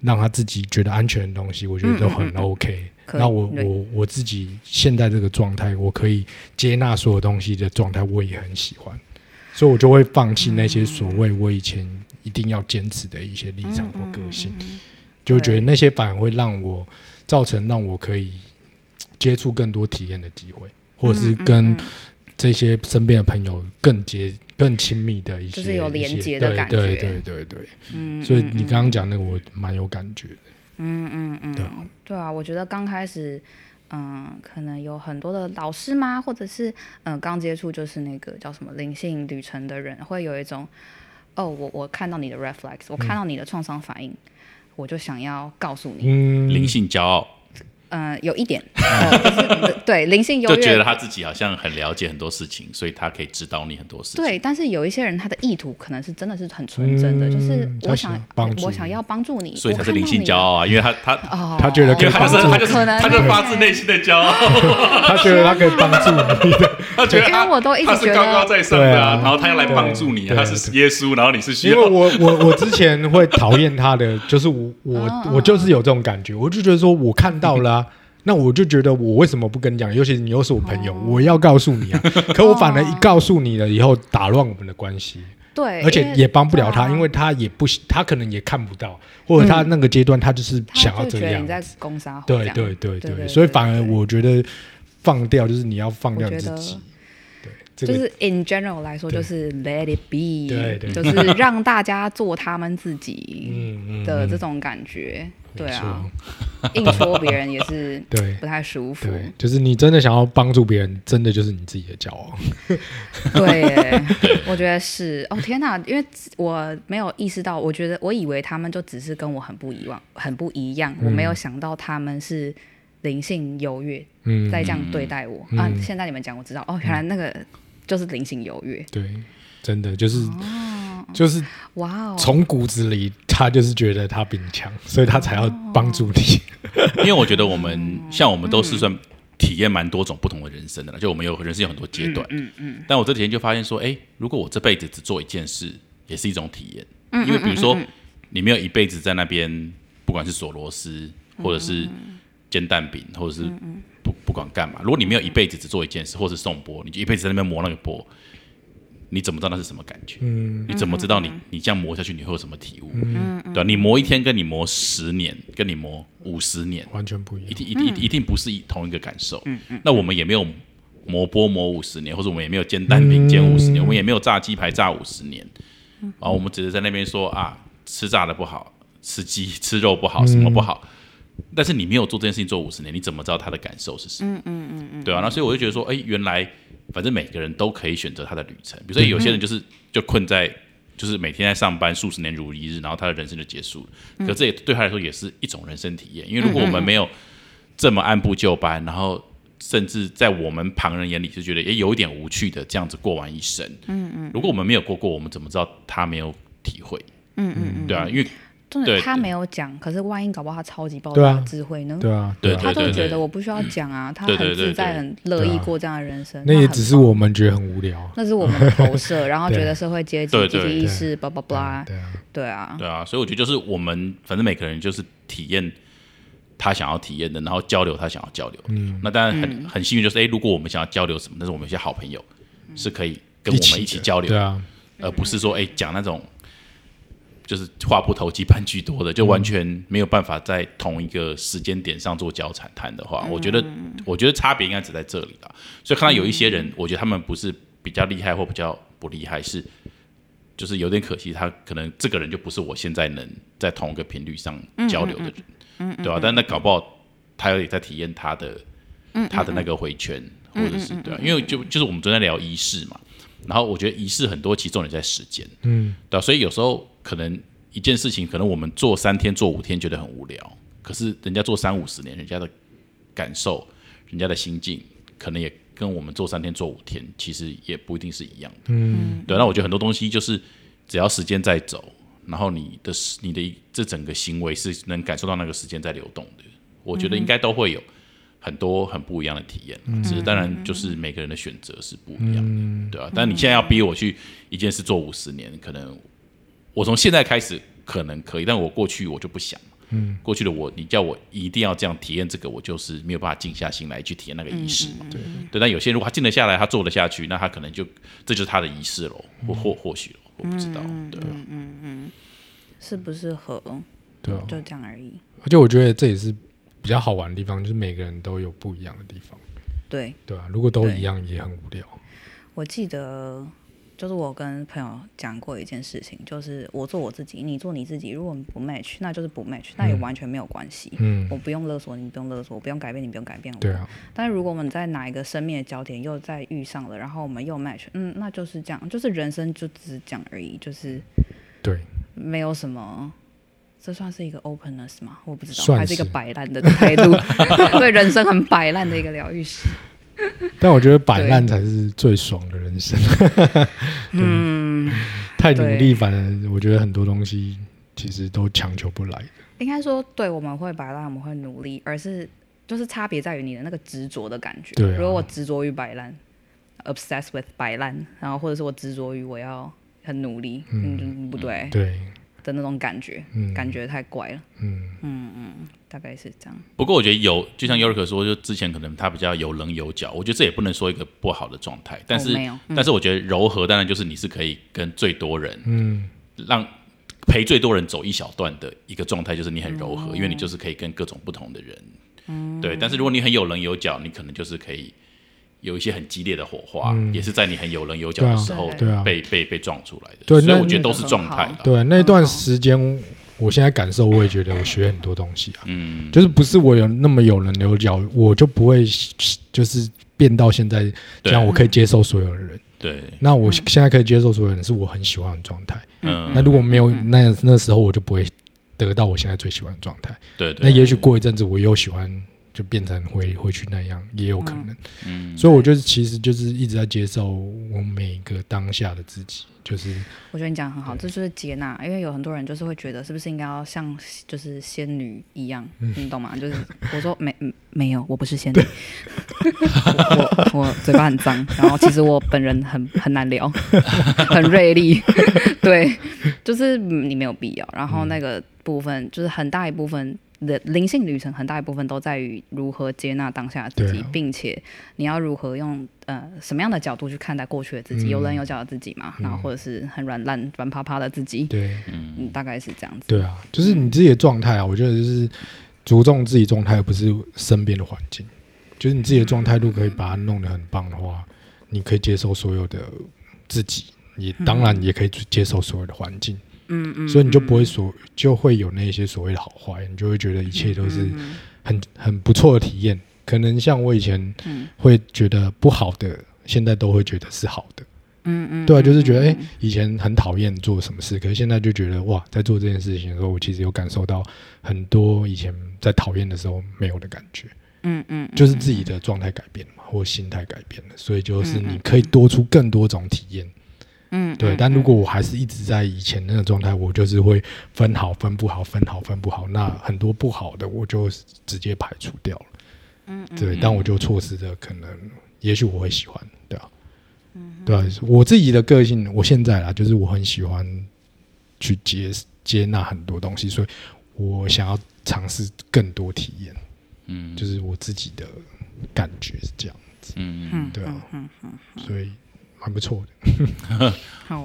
让他自己觉得安全的东西，我觉得都很嗯嗯嗯。OK。那我我我自己现在这个状态，我可以接纳所有东西的状态，我也很喜欢，所以我就会放弃那些所谓我以前一定要坚持的一些立场或个性，就觉得那些反而会让我造成让我可以接触更多体验的机会，或者是嗯跟这些身边的朋友更接更亲密的一些，就是有连接的感觉。对对对对对。嗯，所以嗯你刚刚讲那个，我蛮有感觉的。嗯嗯嗯，对对啊，我觉得刚开始，嗯，可能有很多的老师吗，或者是嗯刚接触就是那个叫什么灵性旅程的人，会有一种，哦，我我看到你的 reflex，我看到你的创伤反应，我就想要告诉你，嗯，灵性骄傲，嗯，有一点，呃，对灵性优越。就觉得。他自己好像很了解很多事情，所以他可以指导你很多事情。对，但是有一些人他的意图可能是真的是很纯真的，就是我想想帮我想要帮助你，所以他是灵性骄傲啊，因为他他哦，他觉得可以是帮助。他就是可能他就发自内心的骄傲，他觉得他可以帮助你的，他觉得他因为我都一直他是觉得高高在上的对啊，啊然后他要来帮助你，对他是耶稣，然后你是需因为我我我之前会讨厌他的，就是我我嗯 我就是有这种感觉，我就觉得说我看到了啊，那我就觉得我为什么不跟你讲？尤其是你又是我朋友，我要告诉你啊。可我反而一告诉你了以后，打乱我们的关系，对，而且也帮不了他，因为他也不，他可能也看不到，或者他那个阶段他就是想要这样你。在攻杀，对对对对对所以反而我觉得放掉就是你要放掉自己。就是 in general 来说，就是 let it be，对对就是让大家做他们自己 嗯嗯嗯的这种感觉。对啊，硬说别人也是 对不太舒服。对，就是你真的想要帮助别人，真的就是你自己的骄傲。对耶，我觉得是。哦天哪，因为我没有意识到，我觉得我以为他们就只是跟我很不一样，很不一样。我没有想到他们是灵性优越，嗯，在这样对待我、嗯啊。现在你们讲，我知道哦，原来那个就是灵性优越。对，真的就是就是哇哦，从骨子里，他就是觉得他比你强，所以他才要帮助你。因为我觉得我们像我们都是算体验蛮多种不同的人生的了，就我们有人生有很多阶段。嗯嗯。但我这几天就发现说，哎，如果我这辈子只做一件事，也是一种体验。嗯。因为比如说，你没有一辈子在那边，不管是锁螺丝，或者是煎蛋饼，或者是不不管干嘛，如果你没有一辈子只做一件事，或是送钵，你就一辈子在那边磨那个钵。你怎么知道那是什么感觉？嗯你怎么知道你你这样磨下去你会有什么体悟？对吧、你磨一天跟你磨十年，跟你磨五十年，完全不一样。一定一定一定一定不是一同一个感受。那我们也没有磨波磨五十年，或者我们也没有煎蛋饼煎五十年，我们也没有炸鸡排炸五十年。然后我们只是在那边说啊，吃炸的不好，吃鸡吃肉不好，什么不好。但是你没有做这件事情做五十年，你怎么知道他的感受是什么？嗯嗯嗯嗯，对啊。那所以我就觉得说，哎，原来反正每个人都可以选择他的旅程。比如说有些人就是就困在。就是每天在上班数十年如一日，然后他的人生就结束了。可这也对他来说也是一种人生体验，因为如果我们没有这么按部就班，然后甚至在我们旁人眼里就觉得也有一点无趣的这样子过完一生。嗯嗯，如果我们没有过过，我们怎么知道他没有体会？嗯嗯对啊，因为真的对他没有讲，可是万一搞不好他超级爆炸的智慧呢？对啊，啊，对啊他都觉得我不需要讲啊，他对对对很自在、很乐意过这样的人生。那也只是我们觉得很无聊。那是我们的投射，然后 觉得社会阶级、阶级意识，巴拉巴拉，对啊，对啊，对啊，所以我觉得就是我们反正每个人就是体验他想要体验的，然后交流他想要交流的。嗯，那当然很、很幸运，就是哎，如果我们想要交流什么，但是我们有些好朋友是可以跟我们一起交流对啊，而不是说哎讲那种就是话不投机半句多的，就完全没有办法在同一个时间点上做交谈谈的话，我觉得我觉得差别应该只在这里了。所以看到有一些人，我觉得他们不是比较厉害或比较不厉害，是就是有点可惜，他可能这个人就不是我现在能在同一个频率上交流的人，嗯对吧、但那搞不好他也在体验他的他的那个回圈，或者是对啊，因为就就是我们昨天聊仪式嘛，然后我觉得仪式很多其实重点在时间，嗯，对啊，所以有时候可能一件事情，可能我们做三天、做五天觉得很无聊，可是人家做三五十年，人家的感受、人家的心境，可能也跟我们做三天、做五天，其实也不一定是一样的。嗯，对。那我觉得很多东西就是只要时间在走，然后你的你的这整个行为是能感受到那个时间在流动的，我觉得应该都会有很多很不一样的体验。只是当然就是每个人的选择是不一样的，对吧、但你现在要逼我去一件事做五十年，可能我从现在开始可能可以，但我过去我就不想。嗯，过去的我，你叫我一定要这样体验这个，我就是没有办法静下心来去体验那个仪式嘛。对对，但有些人如果他静得下来，他做得下去，那他可能就这就是他的仪式喽，或或或许咯我不知道。对，嗯嗯适不适合，对啊。就这样而已。而且我觉得这也是比较好玩的地方，就是每个人都有不一样的地方，对，对啊、如果都一样，也很无聊。我记得，就是我跟朋友讲过一件事情，就是我做我自己，你做你自己。如果不 match，那就是不 match，那也完全没有关系。嗯我，不用勒索你，不用勒索我，不用改变你，不用改变我。对啊，但是如果我们在哪一个生命的焦点又再遇上了，然后我们又 match，嗯，那就是这样，就是人生就只是这样而已，就是对，没有什么。这算是一个 openness 吗？我不知道，算还是一个摆烂的态度，对人生很摆烂的一个疗愈师。但我觉得摆烂才是最爽的人生。嗯，太努力，反而我觉得很多东西其实都强求不来的。应该说，对，我们会摆烂，我们会努力，而是就是差别在于你的那个执着的感觉。对啊如果我执着于摆烂，obsessed with 摆烂，然后或者是我执着于我要很努力，嗯，不对，对，的那种感觉，嗯。感觉太怪了，嗯。嗯嗯大概是这样。不过我觉得有，就像 York 说，就之前可能他比较有棱有角，我觉得这也不能说一个不好的状态，但是、哦嗯。但是我觉得柔和当然就是你是可以跟最多人嗯。让陪最多人走一小段的一个状态，就是你很柔哦。和，因为你就是可以跟各种不同的人，嗯。对。但是如果你很有棱有角，你可能就是可以有一些很激烈的火花，嗯也是在你很有棱有角的时候对啊被被被撞出来的。对那所以我觉得都是状态。对，那段时间我现在感受，我也觉得我学很多东西啊，嗯，就是不是我有那么有棱有角，我就不会就是变到现在这样，我可以接受所有的人。对，那我现在可以接受所有人，是我很喜欢的状态。嗯，那如果没有那那时候，我就不会得到我现在最喜欢的状态。对对，那也许过一阵子，我又喜欢，就变成回回去那样，也有可能。嗯，所以我就是其实就是一直在接受我每个当下的自己，就是我觉得你讲得很好，这就是接纳，因为有很多人就是会觉得是不是应该要像就是仙女一样，你懂吗？就是 我说没嗯没有，我不是仙女，我我我嘴巴很脏，然后其实我本人很很难聊，很锐利，对，就是嗯你没有必要。然后那个部分就是很大一部分。的灵性旅程很大一部分都在于如何接纳当下自己，啊并且你要如何用呃什么样的角度去看待过去的自己，嗯有棱有角的自己嘛，然后或者是很软烂、软趴趴的自己，对嗯，大概是这样子。对啊，就是你自己的状态啊。我觉得就是注重自己状态，而不是身边的环境。就是你自己的状态，如果可以把它弄得很棒的话，你可以接受所有的自己，你当然也可以接受所有的环境。嗯嗯嗯，所以你就不会所就会有那些所谓的好坏，你就会觉得一切都是很很不错的体验。可能像我以前嗯会觉得不好的，现在都会觉得是好的。嗯嗯，对啊，就是觉得哎、诶以前很讨厌做什么事，可是现在就觉得哇，在做这件事情的时候，我其实有感受到很多以前在讨厌的时候没有的感觉。嗯嗯，就是自己的状态改变了嘛，或心态改变了，所以就是你可以多出更多种体验。嗯，对，但如果我还是一直在以前那个状态，我就是会分好分不好，分好分不好，那很多不好的我就直接排除掉了。嗯对，但我就错失了可能，也许我会喜欢，对啊，对啊，我自己的个性，我现在啦，就是我很喜欢去接接纳很多东西，所以我想要尝试更多体验，嗯，就是我自己的感觉是这样，嗯，嗯对啊嗯嗯，所以蛮不错的。好